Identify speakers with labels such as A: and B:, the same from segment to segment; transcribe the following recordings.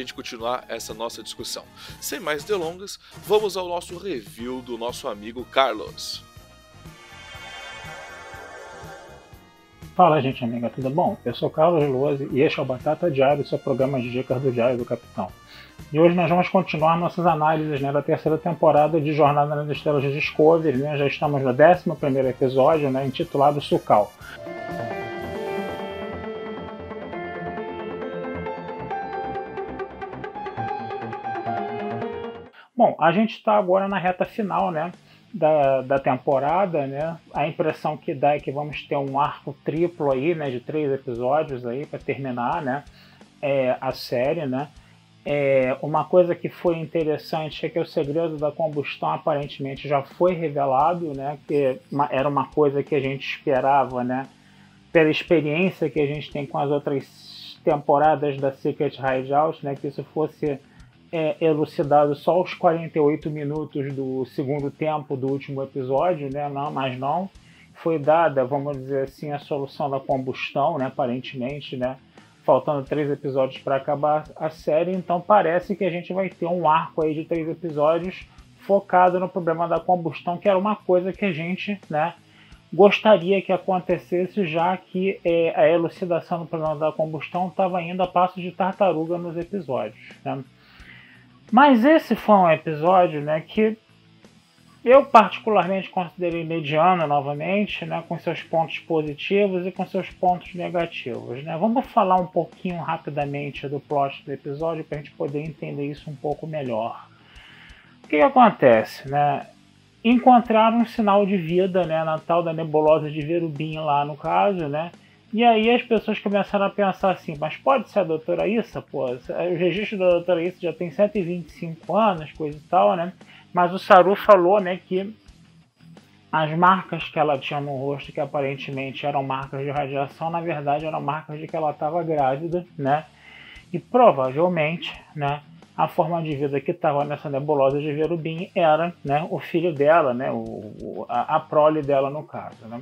A: gente continuar essa nossa discussão. Sem mais delongas, vamos ao nosso review do nosso amigo Carlos.
B: Fala, gente amiga, tudo bom? Eu sou Carlos Luoz e este é o Batata Diário, seu programa de dicas do Diário do Capitão. E hoje nós vamos continuar nossas análises né, da terceira temporada de Jornada nas Estrelas de Discovery. Né? Já estamos no 11 episódio, né, intitulado Sukal. Bom, a gente está agora na reta final né, da, da temporada. Né? A impressão que dá é que vamos ter um arco triplo aí, né, de três episódios aí para terminar né, é, a série. Né? É, uma coisa que foi interessante é que o segredo da combustão aparentemente já foi revelado, né? Que era uma coisa que a gente esperava, né? Pela experiência que a gente tem com as outras temporadas da Secret Hideout, né? Que isso fosse é, elucidado só aos 48 minutos do segundo tempo do último episódio, né? Não, mas não foi dada, vamos dizer assim, a solução da combustão, né? Aparentemente, né? faltando três episódios para acabar a série, então parece que a gente vai ter um arco aí de três episódios focado no problema da combustão, que era uma coisa que a gente, né, gostaria que acontecesse, já que é, a elucidação do problema da combustão estava indo a passo de tartaruga nos episódios. Né? Mas esse foi um episódio né, que eu particularmente considerei mediano novamente, né, com seus pontos positivos e com seus pontos negativos. Né? Vamos falar um pouquinho rapidamente do plot do episódio para a gente poder entender isso um pouco melhor. O que, que acontece? Né? Encontraram um sinal de vida né, na tal da nebulosa de Verubim lá no caso, né? E aí as pessoas começaram a pensar assim, mas pode ser a doutora Issa? Pô, o registro da doutora Issa já tem 125 anos, coisa e tal, né? Mas o Saru falou né, que as marcas que ela tinha no rosto, que aparentemente eram marcas de radiação, na verdade eram marcas de que ela estava grávida, né? E provavelmente, né, a forma de vida que estava nessa nebulosa de Verubim era, né, o filho dela, né, o, a, a prole dela no caso, né?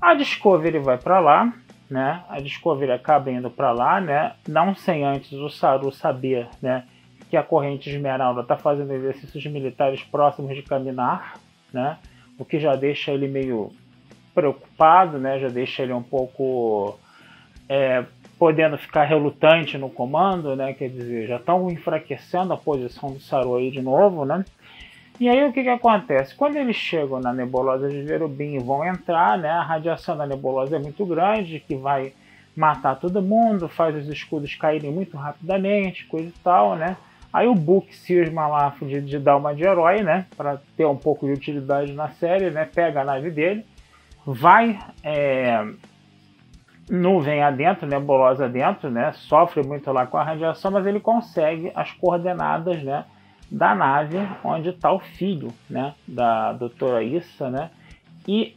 B: A Discovery vai para lá, né? A Discovery acaba indo para lá, né? Não sem antes o Saru saber, né, que a corrente esmeralda está fazendo exercícios militares próximos de Caminar, né? O que já deixa ele meio preocupado, né? Já deixa ele um pouco é, podendo ficar relutante no comando, né? Quer dizer, já estão enfraquecendo a posição do Saru aí de novo, né? E aí o que, que acontece? Quando eles chegam na nebulosa de Verubim e vão entrar, né? A radiação da nebulosa é muito grande, que vai matar todo mundo, faz os escudos caírem muito rapidamente, coisa e tal, né? Aí o Book cisma lá de, de dar uma de herói, né? Para ter um pouco de utilidade na série, né? Pega a nave dele, vai é, nuvem adentro, nebulosa adentro, né? Sofre muito lá com a radiação, mas ele consegue as coordenadas, né? Da nave onde está o filho, né? Da doutora Issa, né? E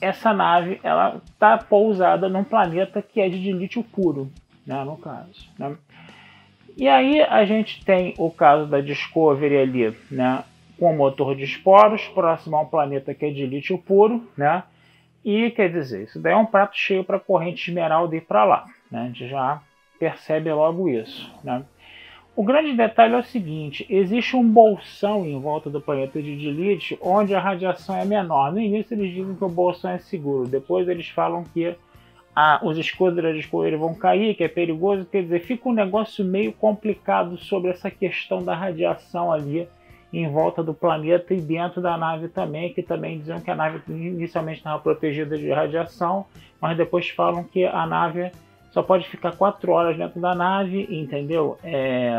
B: essa nave, ela está pousada num planeta que é de lítio puro, né? No caso, né? E aí a gente tem o caso da Discovery ali, né, com motor de esporos, próximo a um planeta que é de lítio puro, né? E quer dizer, isso daí é um prato cheio para corrente esmeralda ir para lá. Né? A gente já percebe logo isso. Né? O grande detalhe é o seguinte: existe um bolsão em volta do planeta de Dilith onde a radiação é menor. No início eles dizem que o bolsão é seguro, depois eles falam que ah, os escudos da Discovery vão cair, que é perigoso. Quer dizer, fica um negócio meio complicado sobre essa questão da radiação ali em volta do planeta e dentro da nave também, que também diziam que a nave inicialmente estava protegida de radiação, mas depois falam que a nave só pode ficar quatro horas dentro da nave, entendeu? É,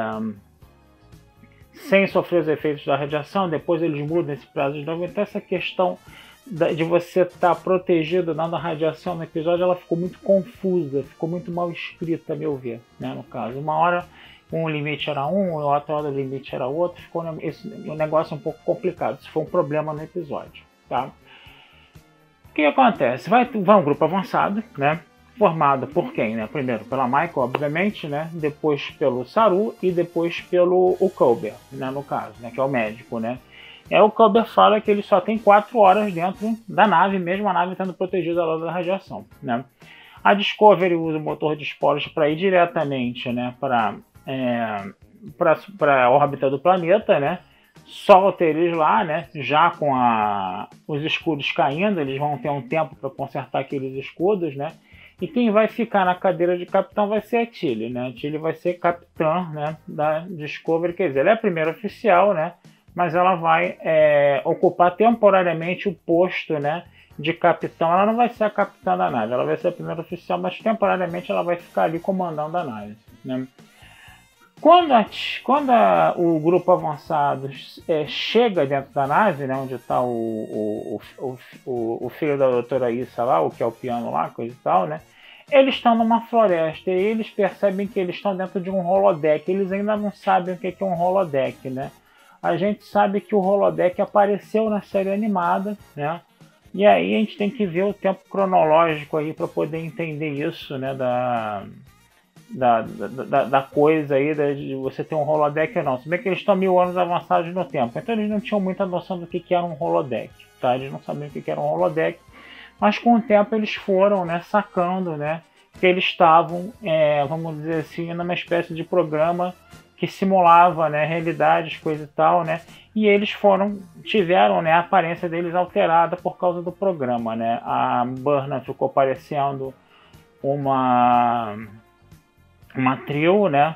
B: sem sofrer os efeitos da radiação, depois eles mudam esse prazo de novo. Então essa questão de você estar tá protegido não da radiação no episódio, ela ficou muito confusa, ficou muito mal escrita, a meu ver, né, no caso. Uma hora um limite era um, outra hora o limite era outro, ficou esse, um negócio um pouco complicado. Isso foi um problema no episódio, tá? O que acontece? Vai, vai um grupo avançado, né? Formado por quem, né? Primeiro pela Michael, obviamente, né? Depois pelo Saru e depois pelo o Colbert, né? No caso, né? Que é o médico, né? É o Colbert fala que ele só tem quatro horas dentro da nave, mesmo a nave estando protegida da radiação, né? A Discovery usa o motor de esporos para ir diretamente, né? Para é, para a órbita do planeta, né? Solta eles lá, né? Já com a, os escudos caindo, eles vão ter um tempo para consertar aqueles escudos, né? E quem vai ficar na cadeira de capitão vai ser a Tilly, né? A Tilly vai ser capitã, né? Da Discovery, quer dizer, ela é a primeira oficial, né? Mas ela vai é, ocupar temporariamente o posto, né? De capitão. Ela não vai ser a capitã da nave, ela vai ser a primeira oficial, mas temporariamente ela vai ficar ali comandando a nave, né? Quando, a, quando a, o grupo avançado é, chega dentro da nave, né, onde está o, o, o, o, filho da doutora Issa lá, o que é o piano lá, coisa e tal, né? Eles estão numa floresta e eles percebem que eles estão dentro de um holodeck. Eles ainda não sabem o que é um holodeck, né? A gente sabe que o holodeck apareceu na série animada, né? E aí a gente tem que ver o tempo cronológico aí para poder entender isso, né? Da, da, da, da, coisa aí, de você ter um holodeck ou não. Se bem que eles estão mil anos avançados no tempo, então eles não tinham muita noção do que, que era um holodeck, tá? Eles não sabiam o que, que era um holodeck, mas com o tempo eles foram, né, sacando, né, que eles estavam, é, vamos dizer assim, numa espécie de programa que simulava, né, realidades, coisa e tal, né, e eles foram, tiveram, né, a aparência deles alterada por causa do programa, né, a Burna ficou parecendo uma uma trio, né?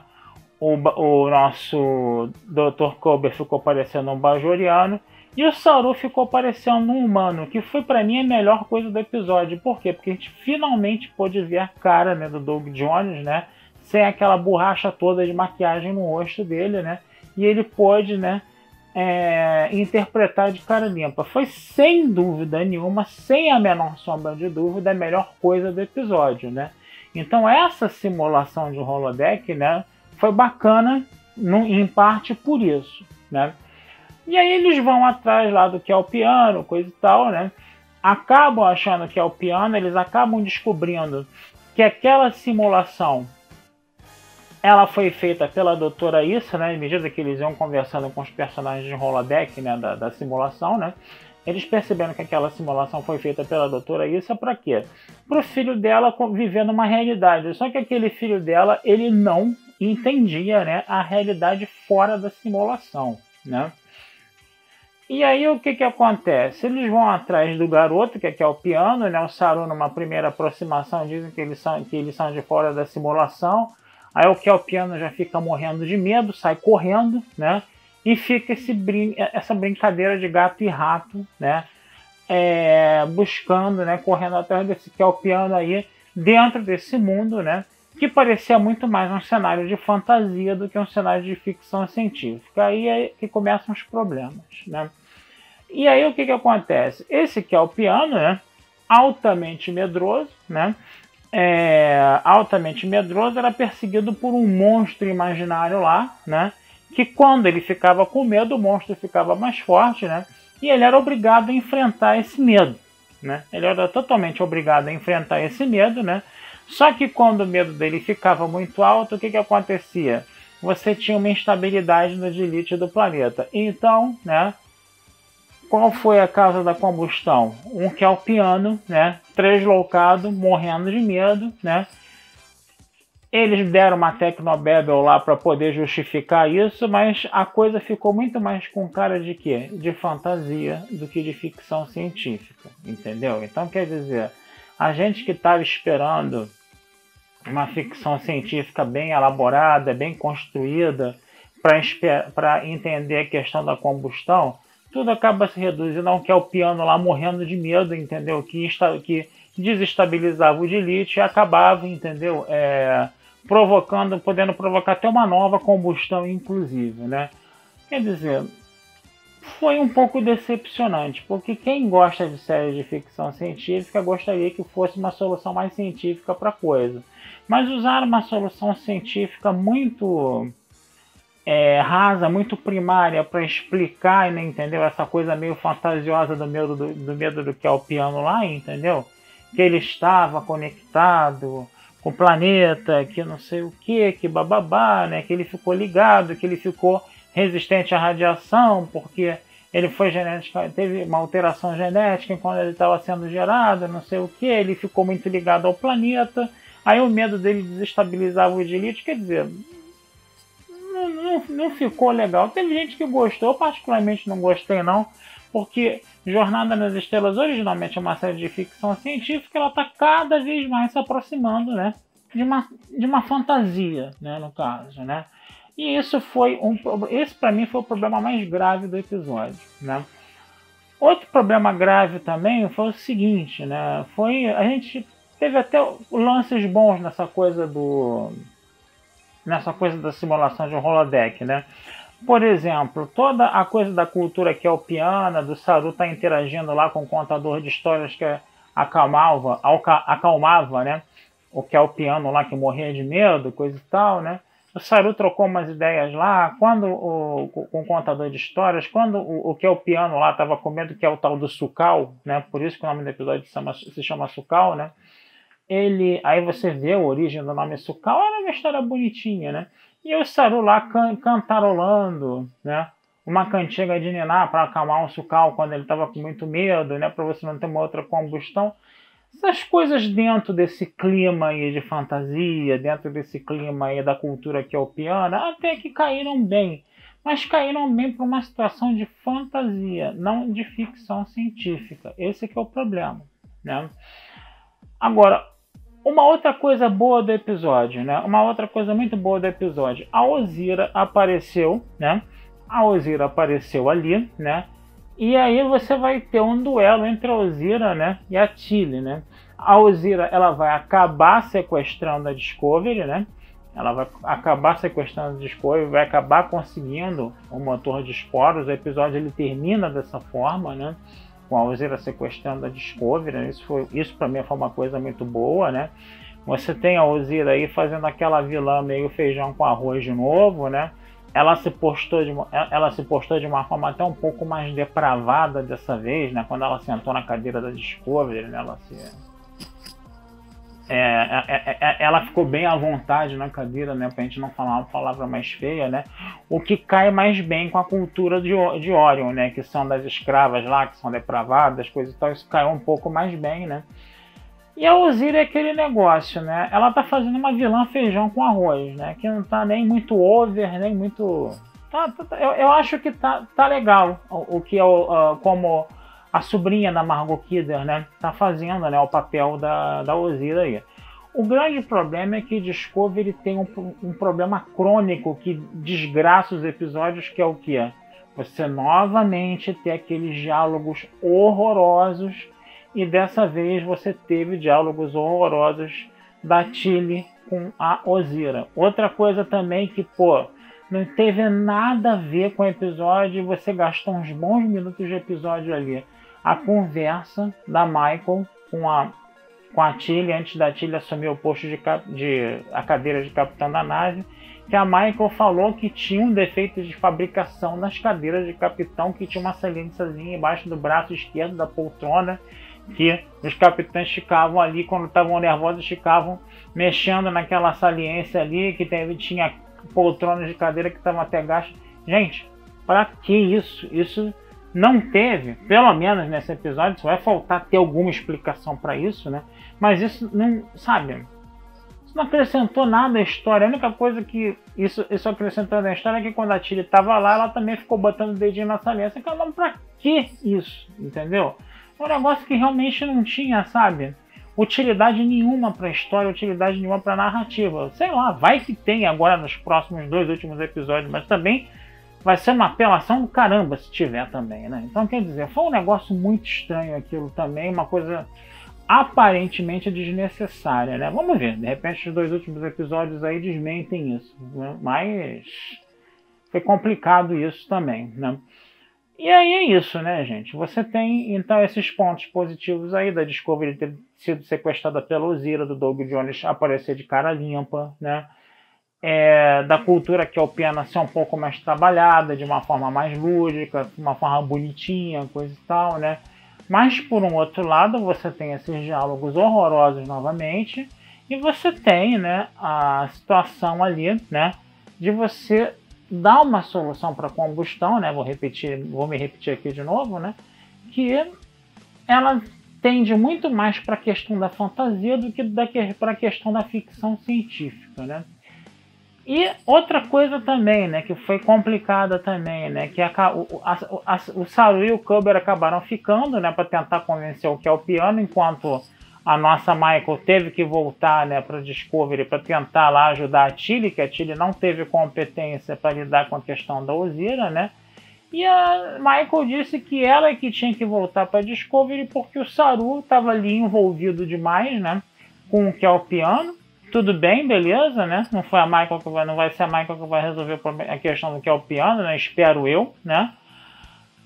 B: O, o nosso Dr. Kober ficou parecendo um bajoriano e o Saru ficou parecendo um humano, que foi para mim a melhor coisa do episódio. Por quê? Porque a gente finalmente pôde ver a cara né, do Doug Jones, né? Sem aquela borracha toda de maquiagem no rosto dele, né? E ele pôde, né? É, interpretar de cara limpa. Foi sem dúvida nenhuma, sem a menor sombra de dúvida, a melhor coisa do episódio, né? Então essa simulação de holodeck, né, foi bacana no, em parte por isso, né? E aí eles vão atrás lá do que é o piano, coisa e tal, né? Acabam achando que é o piano, eles acabam descobrindo que aquela simulação ela foi feita pela doutora Issa, né? À medida que eles iam conversando com os personagens de holodeck, né, da, da simulação, né? Eles perceberam que aquela simulação foi feita pela doutora Issa para quê? Para o filho dela viver numa realidade. Só que aquele filho dela, ele não entendia né, a realidade fora da simulação. Né? E aí o que, que acontece? Eles vão atrás do garoto, que é, é o piano, né? O Saru, numa primeira aproximação, dizem que eles são, que eles são de fora da simulação. Aí o que é o piano já fica morrendo de medo, sai correndo, né? E fica esse brin essa brincadeira de gato e rato, né? É, buscando, né? Correndo atrás desse que é o piano aí, dentro desse mundo, né? Que parecia muito mais um cenário de fantasia do que um cenário de ficção científica. Aí é que começam os problemas, né? E aí o que, que acontece? Esse que é o piano, né? Altamente medroso, né? É, altamente medroso, era perseguido por um monstro imaginário lá, né? Que quando ele ficava com medo, o monstro ficava mais forte, né? E ele era obrigado a enfrentar esse medo, né? Ele era totalmente obrigado a enfrentar esse medo, né? Só que quando o medo dele ficava muito alto, o que, que acontecia? Você tinha uma instabilidade no dilite do planeta. Então, né? Qual foi a causa da combustão? Um que é o piano, né? Translocado, morrendo de medo, né? Eles deram uma Tecnobabel lá para poder justificar isso, mas a coisa ficou muito mais com cara de quê? De fantasia do que de ficção científica, entendeu? Então quer dizer, a gente que estava esperando uma ficção científica bem elaborada, bem construída, para entender a questão da combustão, tudo acaba se reduzindo a um que é o piano lá morrendo de medo, entendeu? Que, que desestabilizava o dilite e acabava, entendeu? É, provocando, podendo provocar até uma nova combustão, inclusive, né? Quer dizer, foi um pouco decepcionante, porque quem gosta de séries de ficção científica gostaria que fosse uma solução mais científica para a coisa. Mas usar uma solução científica muito é, rasa, muito primária para explicar, né, entendeu? Essa coisa meio fantasiosa do medo do, do medo do que é o piano lá, entendeu? Que ele estava conectado com o planeta, que não sei o que, que bababá, né? Que ele ficou ligado, que ele ficou resistente à radiação, porque ele foi genética, teve uma alteração genética quando ele estava sendo gerado, não sei o que, ele ficou muito ligado ao planeta Aí o medo dele desestabilizava o Edilite, quer dizer, não, ficou legal. Teve gente que gostou, particularmente não gostei não, porque Jornada nas Estrelas originalmente é uma série de ficção científica, ela está cada vez mais se aproximando, né, de uma, de uma fantasia, né, no caso, né. E isso foi um, esse para mim foi o problema mais grave do episódio, né. Outro problema grave também foi o seguinte, né, foi a gente Teve até lances bons nessa coisa do. Nessa coisa da simulação de um holodeck, né? Por exemplo, toda a coisa da cultura que é o piano, do Saru tá interagindo lá com o contador de histórias que acalmava, acalmava, né? O que é o piano lá que morria de medo, coisa e tal, né? O Saru trocou umas ideias lá, quando o, com o contador de histórias, quando o, o que é o piano lá estava com medo, que é o tal do Sukal, né? Por isso que o nome do episódio se chama, se chama Sukal, né? Ele, aí você vê a origem do nome Sukal, era uma história bonitinha, né? E o Saru lá can, cantarolando, né? Uma cantiga de Niná para acalmar o Sukal quando ele estava com muito medo, né? Para você não ter uma outra combustão. Essas coisas dentro desse clima aí de fantasia, dentro desse clima aí da cultura que é o piano, até que caíram bem. Mas caíram bem para uma situação de fantasia, não de ficção científica. Esse é o problema, né? Agora, uma outra coisa boa do episódio, né? Uma outra coisa muito boa do episódio. A Ozira apareceu, né? A Ozira apareceu ali, né? E aí você vai ter um duelo entre a Ozira, né? E a Tilly, né? A Ozira, ela vai acabar sequestrando a Discovery, né? Ela vai acabar sequestrando a Discovery, vai acabar conseguindo o motor de esporos. O episódio ele termina dessa forma, né? Com a Ozira sequestrando a Discovery. Né? Isso, foi, isso para mim foi uma coisa muito boa, né? Você tem a Ozira aí fazendo aquela vilã meio feijão com arroz de novo, né? Ela se postou de, ela se postou de uma forma até um pouco mais depravada dessa vez, né? Quando ela sentou na cadeira da Discovery, né? Ela se é, é, é, é, ela ficou bem à vontade na cadeira, né? Pra gente não falar uma palavra mais feia, né? O que cai mais bem com a cultura de, de Orion, né? Que são das escravas lá, que são depravadas, coisas e tal. Isso caiu um pouco mais bem, né? E a Ozira é aquele negócio, né? Ela tá fazendo uma vilã feijão com arroz, né? Que não tá nem muito over, nem muito. Tá, tá, tá eu, eu, acho que tá, tá legal o, o que é o, como a sobrinha da Margot Kidder, né, tá fazendo, né, o papel da, da Ozira aí. O grande problema é que Discovery tem um, um problema crônico que desgraça os episódios, que é o que? Você novamente ter aqueles diálogos horrorosos e dessa vez você teve diálogos horrorosos da Tilly com a Ozira. Outra coisa também que, pô, não teve nada a ver com o episódio e você gastou uns bons minutos de episódio ali a conversa da Michael com a com a Tilly antes da Tilly assumir o posto de, de a cadeira de capitão da nave, que a Michael falou que tinha um defeito de fabricação nas cadeiras de capitão, que tinha uma saliênciazinha embaixo do braço esquerdo da poltrona, que os capitães ficavam ali quando estavam nervosos, ficavam mexendo naquela saliência ali, que teve, tinha poltronas de cadeira que estavam até gastas. Gente, para que isso? Isso não teve, pelo menos nesse episódio, vai faltar ter alguma explicação para isso, né? Mas isso não, sabe? Isso não acrescentou nada à história. A única coisa que isso, isso acrescentou na história é que quando a Tilly estava lá, ela também ficou botando o dedinho na saliência. Caramba, pra que isso? Entendeu? Um negócio que realmente não tinha, sabe? Utilidade nenhuma para a história, utilidade nenhuma para a narrativa. Sei lá, vai que tem agora nos próximos dois últimos episódios, mas também vai ser uma apelação do caramba se tiver também, né? Então, quer dizer, foi um negócio muito estranho aquilo também, uma coisa aparentemente desnecessária, né? Vamos ver, de repente os dois últimos episódios aí desmentem isso, né? mas foi complicado isso também, né? E aí é isso, né, gente? Você tem então esses pontos positivos aí da Discovery ter sido sequestrada pela Ozira, do Doug Jones aparecer de cara limpa, né? É, da cultura que é o piano ser um pouco mais trabalhada, de uma forma mais lúdica, uma forma bonitinha, coisa e tal, né? Mas por um outro lado, você tem esses diálogos horrorosos novamente, e você tem, né, a situação ali, né, de você dar uma solução para combustão, né? Vou repetir, vou me repetir aqui de novo, né? Que ela tende muito mais para a questão da fantasia do que para a questão da ficção científica, né? E outra coisa também, né, que foi complicada também, né, que a, o, a, o Saru e o Kuber acabaram ficando, né, para tentar convencer o que é o piano, enquanto a nossa Michael teve que voltar né, para Discovery para tentar lá ajudar a Tilly, que a Tilly não teve competência para lidar com a questão da Ozira, né? E a Michael disse que ela é que tinha que voltar para Discovery porque o Saru estava ali envolvido demais, né? Com o que é o piano. Tudo bem, beleza, né? Não foi a Michael que vai, não vai ser a Michael que vai resolver a questão do que é o piano, né? Espero eu, né?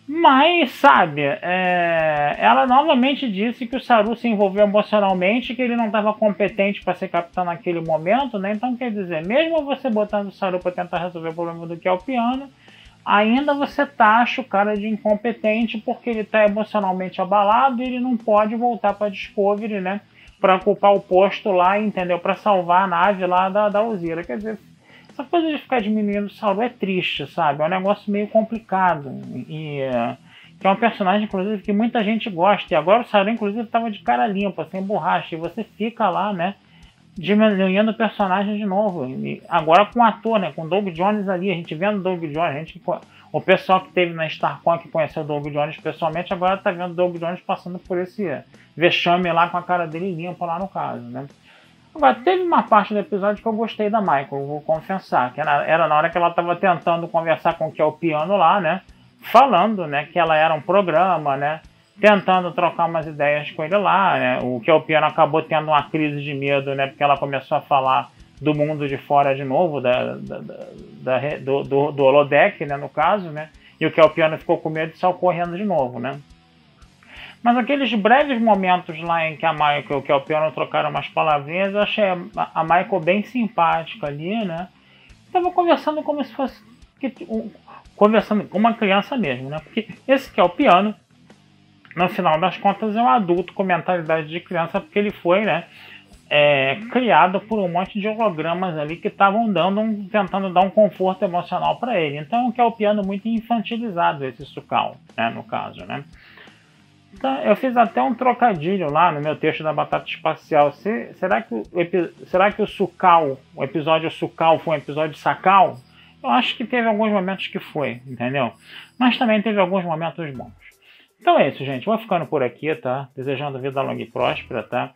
B: Mas, sabe, é... ela novamente disse que o Saru se envolveu emocionalmente, que ele não estava competente para ser capitão naquele momento, né? Então, quer dizer, mesmo você botando o Saru para tentar resolver o problema do que é o piano, ainda você taxa o cara de incompetente porque ele está emocionalmente abalado e ele não pode voltar para Discovery, né? Para ocupar o posto lá, entendeu? Para salvar a nave lá da, da Uzira. Quer dizer, essa coisa de ficar diminuindo o Sauron é triste, sabe? É um negócio meio complicado. E, que é um personagem, inclusive, que muita gente gosta. E agora o Sauron, inclusive, estava de cara limpa, sem borracha. E você fica lá, né? Diminuindo o personagem de novo. E agora com o ator, né? Com o Doug Jones ali. A gente vendo o Doug Jones. A gente, o pessoal que teve na StarCon que conheceu o Doug Jones pessoalmente, agora está vendo o Doug Jones passando por esse vexame lá com a cara dele limpa lá no caso, né? Agora, teve uma parte do episódio que eu gostei da Michael, vou confessar, que era, na hora que ela estava tentando conversar com o que é o piano lá, né? Falando, né, que ela era um programa, né? Tentando trocar umas ideias com ele lá, né? O que é o piano acabou tendo uma crise de medo, né? Porque ela começou a falar do mundo de fora de novo, da, da, da, do, do, do holodeck, né, no caso, né? E o que é o piano ficou com medo e saiu correndo de novo, né? Mas aqueles breves momentos lá em que a Michael e o piano trocaram umas palavrinhas, eu achei a Michael bem simpática ali, né? Tava conversando como se fosse conversando com uma criança mesmo, né? Porque esse que é o piano, no final das contas, é um adulto com mentalidade de criança, porque ele foi, né? É, criado por um monte de hologramas ali que estavam dando um, tentando dar um conforto emocional para ele. Então, que é o piano muito infantilizado esse Sukal, né, no caso, né? Então, eu fiz até um trocadilho lá no meu texto da Batata Espacial. Se, será, que o, será que o Sucal, o episódio Sucal foi um episódio Sacal? Eu acho que teve alguns momentos que foi, entendeu? Mas também teve alguns momentos bons. Então é isso, gente. Vou ficando por aqui, tá? Desejando vida longa e próspera, tá?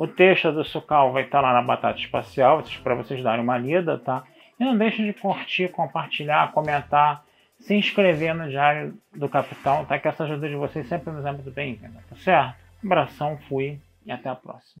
B: O texto do Sucal vai estar lá na Batata Espacial, para vocês darem uma lida, tá? E não deixe de curtir, compartilhar, comentar se inscrever no Diário do Capitão, tá? Que essa ajuda de vocês sempre nos é muito bem-vinda, tá certo? Um abração, fui e até a próxima.